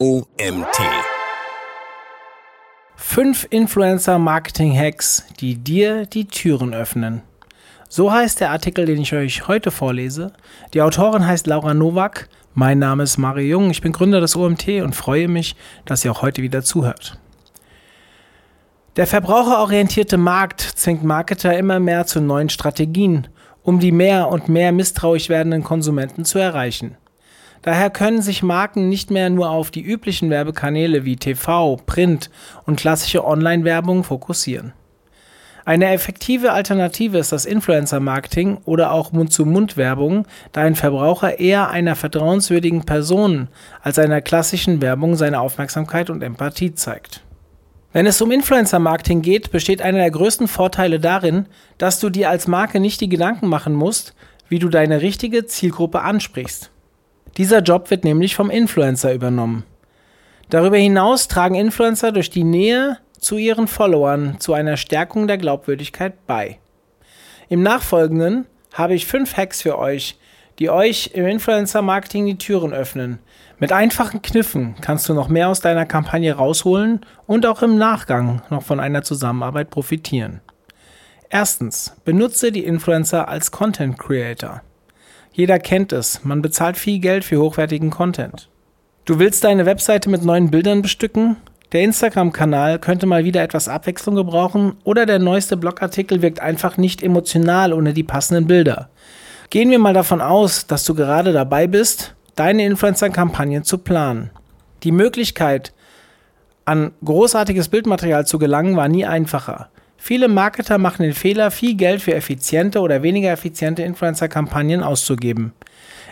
OMT. Fünf Influencer-Marketing-Hacks, die dir die Türen öffnen. So heißt der Artikel, den ich euch heute vorlese. Die Autorin heißt Laura Nowak. Mein Name ist Mario Jung. Ich bin Gründer des OMT und freue mich, dass ihr auch heute wieder zuhört. Der verbraucherorientierte Markt zwingt Marketer immer mehr zu neuen Strategien, um die mehr und mehr misstrauisch werdenden Konsumenten zu erreichen. Daher können sich Marken nicht mehr nur auf die üblichen Werbekanäle wie TV, Print und klassische Online-Werbung fokussieren. Eine effektive Alternative ist das Influencer-Marketing oder auch Mund-zu-Mund-Werbung, da ein Verbraucher eher einer vertrauenswürdigen Person als einer klassischen Werbung seine Aufmerksamkeit und Empathie zeigt. Wenn es um Influencer-Marketing geht, besteht einer der größten Vorteile darin, dass du dir als Marke nicht die Gedanken machen musst, wie du deine richtige Zielgruppe ansprichst. Dieser Job wird nämlich vom Influencer übernommen. Darüber hinaus tragen Influencer durch die Nähe zu ihren Followern zu einer Stärkung der Glaubwürdigkeit bei. Im Nachfolgenden habe ich fünf Hacks für euch, die euch im Influencer-Marketing die Türen öffnen. Mit einfachen Kniffen kannst du noch mehr aus deiner Kampagne rausholen und auch im Nachgang noch von einer Zusammenarbeit profitieren. Erstens, benutze die Influencer als Content Creator. Jeder kennt es, man bezahlt viel Geld für hochwertigen Content. Du willst deine Webseite mit neuen Bildern bestücken? Der Instagram-Kanal könnte mal wieder etwas Abwechslung gebrauchen oder der neueste Blogartikel wirkt einfach nicht emotional ohne die passenden Bilder. Gehen wir mal davon aus, dass du gerade dabei bist, deine Influencer-Kampagnen zu planen. Die Möglichkeit, an großartiges Bildmaterial zu gelangen, war nie einfacher. Viele Marketer machen den Fehler, viel Geld für effiziente oder weniger effiziente Influencer-Kampagnen auszugeben.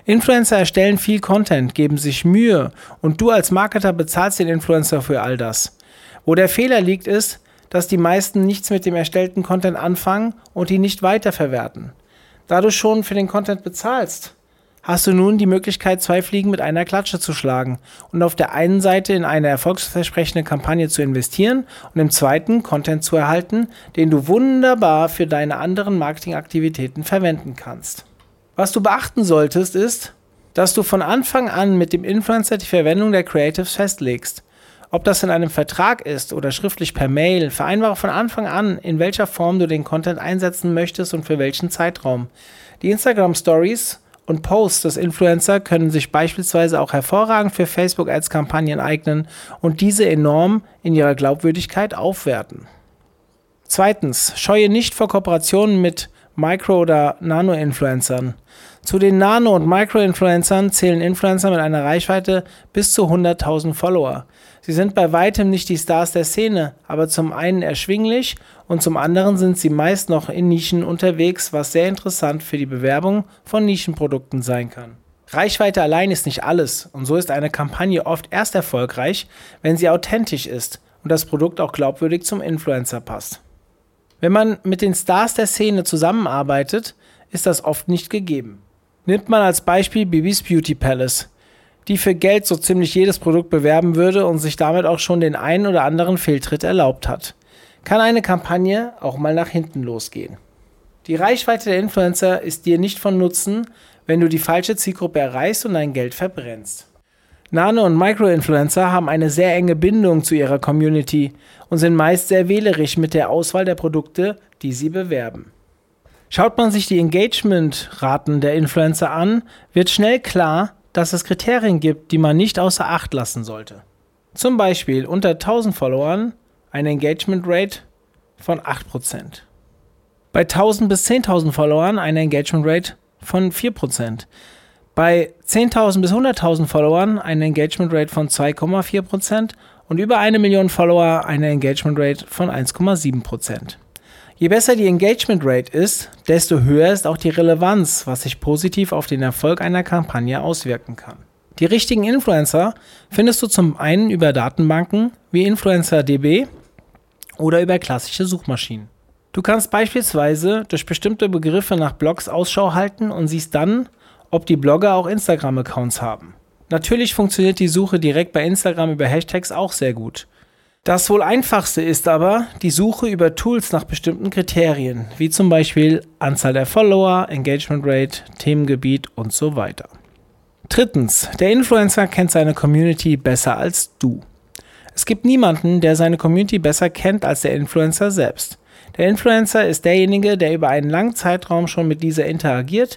Influencer erstellen viel Content, geben sich Mühe und du als Marketer bezahlst den Influencer für all das. Wo der Fehler liegt, ist, dass die meisten nichts mit dem erstellten Content anfangen und ihn nicht weiterverwerten. Da du schon für den Content bezahlst, hast du nun die Möglichkeit, zwei Fliegen mit einer Klatsche zu schlagen und auf der einen Seite in eine erfolgsversprechende Kampagne zu investieren und im zweiten Content zu erhalten, den du wunderbar für deine anderen Marketingaktivitäten verwenden kannst. Was du beachten solltest, ist, dass du von Anfang an mit dem Influencer die Verwendung der Creatives festlegst. Ob das in einem Vertrag ist oder schriftlich per Mail, vereinbare von Anfang an, in welcher Form du den Content einsetzen möchtest und für welchen Zeitraum. Die Instagram Stories und Posts des Influencer können sich beispielsweise auch hervorragend für Facebook Ads Kampagnen eignen und diese enorm in ihrer Glaubwürdigkeit aufwerten. Zweitens, scheue nicht vor Kooperationen mit Micro- oder Nano-Influencern. Zu den Nano- und Micro-Influencern zählen Influencer mit einer Reichweite bis zu 100.000 Follower. Sie sind bei weitem nicht die Stars der Szene, aber zum einen erschwinglich und zum anderen sind sie meist noch in Nischen unterwegs, was sehr interessant für die Bewerbung von Nischenprodukten sein kann. Reichweite allein ist nicht alles und so ist eine Kampagne oft erst erfolgreich, wenn sie authentisch ist und das Produkt auch glaubwürdig zum Influencer passt. Wenn man mit den Stars der Szene zusammenarbeitet, ist das oft nicht gegeben. Nimmt man als Beispiel Bibis Beauty Palace, die für Geld so ziemlich jedes Produkt bewerben würde und sich damit auch schon den einen oder anderen Fehltritt erlaubt hat, kann eine Kampagne auch mal nach hinten losgehen. Die Reichweite der Influencer ist dir nicht von Nutzen, wenn du die falsche Zielgruppe erreichst und dein Geld verbrennst. Nano- und Micro-Influencer haben eine sehr enge Bindung zu ihrer Community und sind meist sehr wählerisch mit der Auswahl der Produkte, die sie bewerben. Schaut man sich die Engagement-Raten der Influencer an, wird schnell klar, dass es Kriterien gibt, die man nicht außer Acht lassen sollte. Zum Beispiel unter 1000 Followern eine Engagement Rate von 8%. Bei 1000 bis 10.000 Followern eine Engagement Rate von 4%. Bei 10.000 bis 100.000 Followern eine Engagement Rate von 2,4% und über eine Million Follower eine Engagement Rate von 1,7%. Je besser die Engagement Rate ist, desto höher ist auch die Relevanz, was sich positiv auf den Erfolg einer Kampagne auswirken kann. Die richtigen Influencer findest du zum einen über Datenbanken wie InfluencerDB oder über klassische Suchmaschinen. Du kannst beispielsweise durch bestimmte Begriffe nach Blogs Ausschau halten und siehst dann, ob die Blogger auch Instagram-Accounts haben. Natürlich funktioniert die Suche direkt bei Instagram über Hashtags auch sehr gut. Das wohl einfachste ist aber die Suche über Tools nach bestimmten Kriterien, wie zum Beispiel Anzahl der Follower, Engagement Rate, Themengebiet und so weiter. Drittens, der Influencer kennt seine Community besser als du. Es gibt niemanden, der seine Community besser kennt als der Influencer selbst. Der Influencer ist derjenige, der über einen langen Zeitraum schon mit dieser interagiert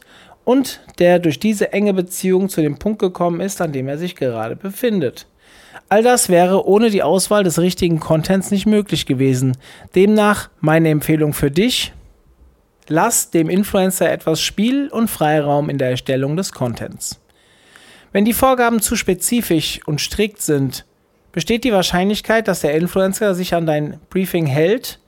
und der durch diese enge Beziehung zu dem Punkt gekommen ist, an dem er sich gerade befindet. All das wäre ohne die Auswahl des richtigen Contents nicht möglich gewesen. Demnach meine Empfehlung für dich, lass dem Influencer etwas Spiel und Freiraum in der Erstellung des Contents. Wenn die Vorgaben zu spezifisch und strikt sind, besteht die Wahrscheinlichkeit, dass der Influencer sich an dein Briefing hält,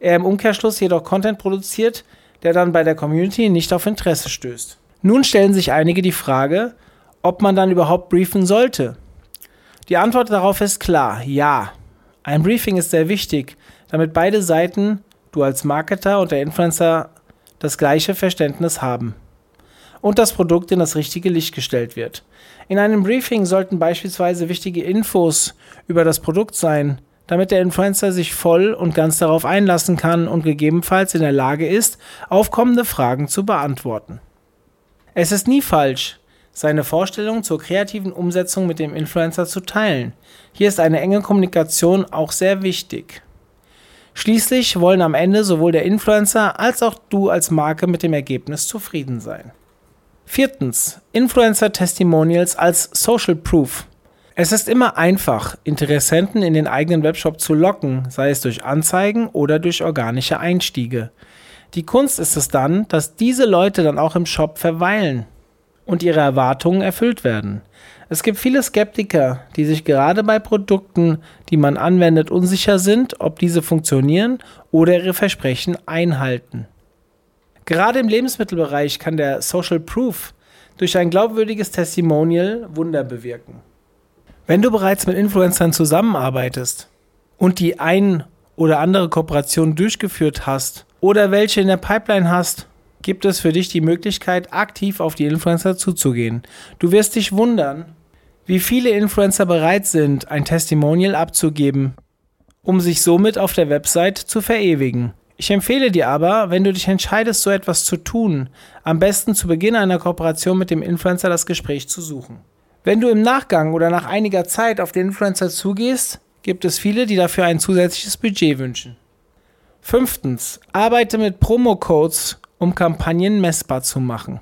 er im Umkehrschluss jedoch Content produziert, der dann bei der Community nicht auf Interesse stößt. Nun stellen sich einige die Frage, ob man dann überhaupt briefen sollte. Die Antwort darauf ist klar, ja. Ein Briefing ist sehr wichtig, damit beide Seiten, du als Marketer und der Influencer, das gleiche Verständnis haben und das Produkt in das richtige Licht gestellt wird. In einem Briefing sollten beispielsweise wichtige Infos über das Produkt sein, damit der Influencer sich voll und ganz darauf einlassen kann und gegebenenfalls in der Lage ist, aufkommende Fragen zu beantworten. Es ist nie falsch, seine Vorstellung zur kreativen Umsetzung mit dem Influencer zu teilen. Hier ist eine enge Kommunikation auch sehr wichtig. Schließlich wollen am Ende sowohl der Influencer als auch du als Marke mit dem Ergebnis zufrieden sein. Viertens. Influencer Testimonials als Social Proof. Es ist immer einfach, Interessenten in den eigenen Webshop zu locken, sei es durch Anzeigen oder durch organische Einstiege. Die Kunst ist es dann, dass diese Leute dann auch im Shop verweilen und ihre Erwartungen erfüllt werden. Es gibt viele Skeptiker, die sich gerade bei Produkten, die man anwendet, unsicher sind, ob diese funktionieren oder ihre Versprechen einhalten. Gerade im Lebensmittelbereich kann der Social Proof durch ein glaubwürdiges Testimonial Wunder bewirken. Wenn du bereits mit Influencern zusammenarbeitest und die ein oder andere Kooperation durchgeführt hast oder welche in der Pipeline hast, gibt es für dich die Möglichkeit, aktiv auf die Influencer zuzugehen. Du wirst dich wundern, wie viele Influencer bereit sind, ein Testimonial abzugeben, um sich somit auf der Website zu verewigen. Ich empfehle dir aber, wenn du dich entscheidest, so etwas zu tun, am besten zu Beginn einer Kooperation mit dem Influencer das Gespräch zu suchen. Wenn du im Nachgang oder nach einiger Zeit auf den Influencer zugehst, gibt es viele, die dafür ein zusätzliches Budget wünschen. Fünftens, arbeite mit Promo-Codes, um Kampagnen messbar zu machen.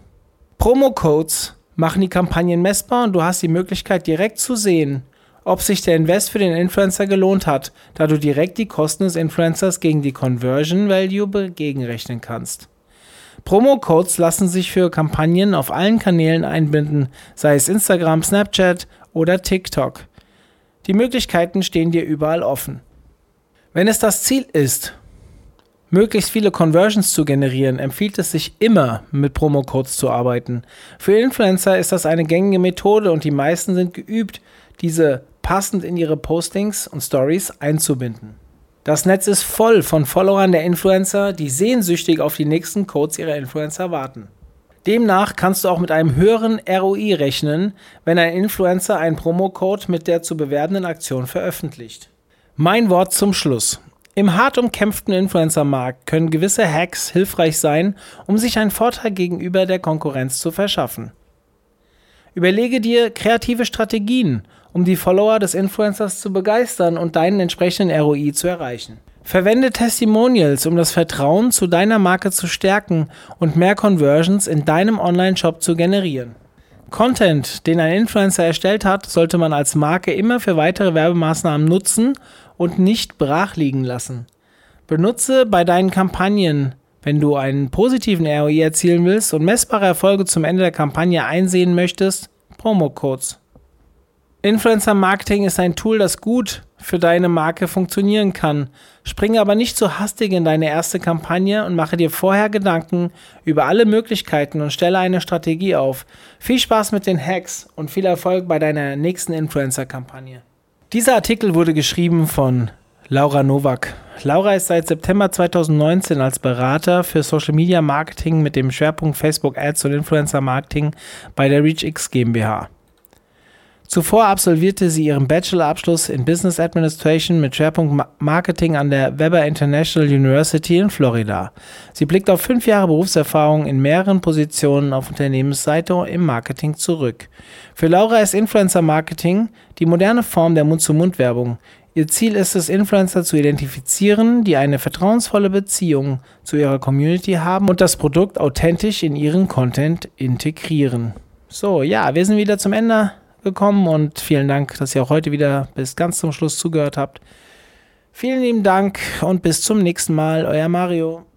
Promo-Codes machen die Kampagnen messbar und du hast die Möglichkeit direkt zu sehen, ob sich der Invest für den Influencer gelohnt hat, da du direkt die Kosten des Influencers gegen die Conversion Value gegenrechnen kannst. Promo-Codes lassen sich für Kampagnen auf allen Kanälen einbinden, sei es Instagram, Snapchat oder TikTok. Die Möglichkeiten stehen dir überall offen. Wenn es das Ziel ist, möglichst viele Conversions zu generieren, empfiehlt es sich immer, mit Promo-Codes zu arbeiten. Für Influencer ist das eine gängige Methode und die meisten sind geübt, diese passend in ihre Postings und Stories einzubinden. Das Netz ist voll von Followern der Influencer, die sehnsüchtig auf die nächsten Codes ihrer Influencer warten. Demnach kannst du auch mit einem höheren ROI rechnen, wenn ein Influencer einen Promocode mit der zu bewerbenden Aktion veröffentlicht. Mein Wort zum Schluss. Im hart umkämpften Influencer-Markt können gewisse Hacks hilfreich sein, um sich einen Vorteil gegenüber der Konkurrenz zu verschaffen. Überlege dir kreative Strategien, um die Follower des Influencers zu begeistern und deinen entsprechenden ROI zu erreichen. Verwende Testimonials, um das Vertrauen zu deiner Marke zu stärken und mehr Conversions in deinem Online-Shop zu generieren. Content, den ein Influencer erstellt hat, sollte man als Marke immer für weitere Werbemaßnahmen nutzen und nicht brach liegen lassen. Benutze bei deinen Kampagnen, wenn du einen positiven ROI erzielen willst und messbare Erfolge zum Ende der Kampagne einsehen möchtest, Promo-Codes. Influencer Marketing ist ein Tool, das gut für deine Marke funktionieren kann. Springe aber nicht zu hastig in deine erste Kampagne und mache dir vorher Gedanken über alle Möglichkeiten und stelle eine Strategie auf. Viel Spaß mit den Hacks und viel Erfolg bei deiner nächsten Influencer-Kampagne. Dieser Artikel wurde geschrieben von Laura Nowak. Laura ist seit September 2019 als Berater für Social Media Marketing mit dem Schwerpunkt Facebook Ads und Influencer Marketing bei der ReachX GmbH. Zuvor absolvierte sie ihren Bachelorabschluss in Business Administration mit Schwerpunkt Marketing an der Weber International University in Florida. Sie blickt auf fünf Jahre Berufserfahrung in mehreren Positionen auf Unternehmensseite im Marketing zurück. Für Laura ist Influencer Marketing die moderne Form der Mund-zu-Mund-Werbung. Ihr Ziel ist es, Influencer zu identifizieren, die eine vertrauensvolle Beziehung zu ihrer Community haben und das Produkt authentisch in ihren Content integrieren. So, ja, wir sind wieder zum Ende gekommen und vielen Dank, dass ihr auch heute wieder bis ganz zum Schluss zugehört habt. Vielen lieben Dank und bis zum nächsten Mal, euer Mario.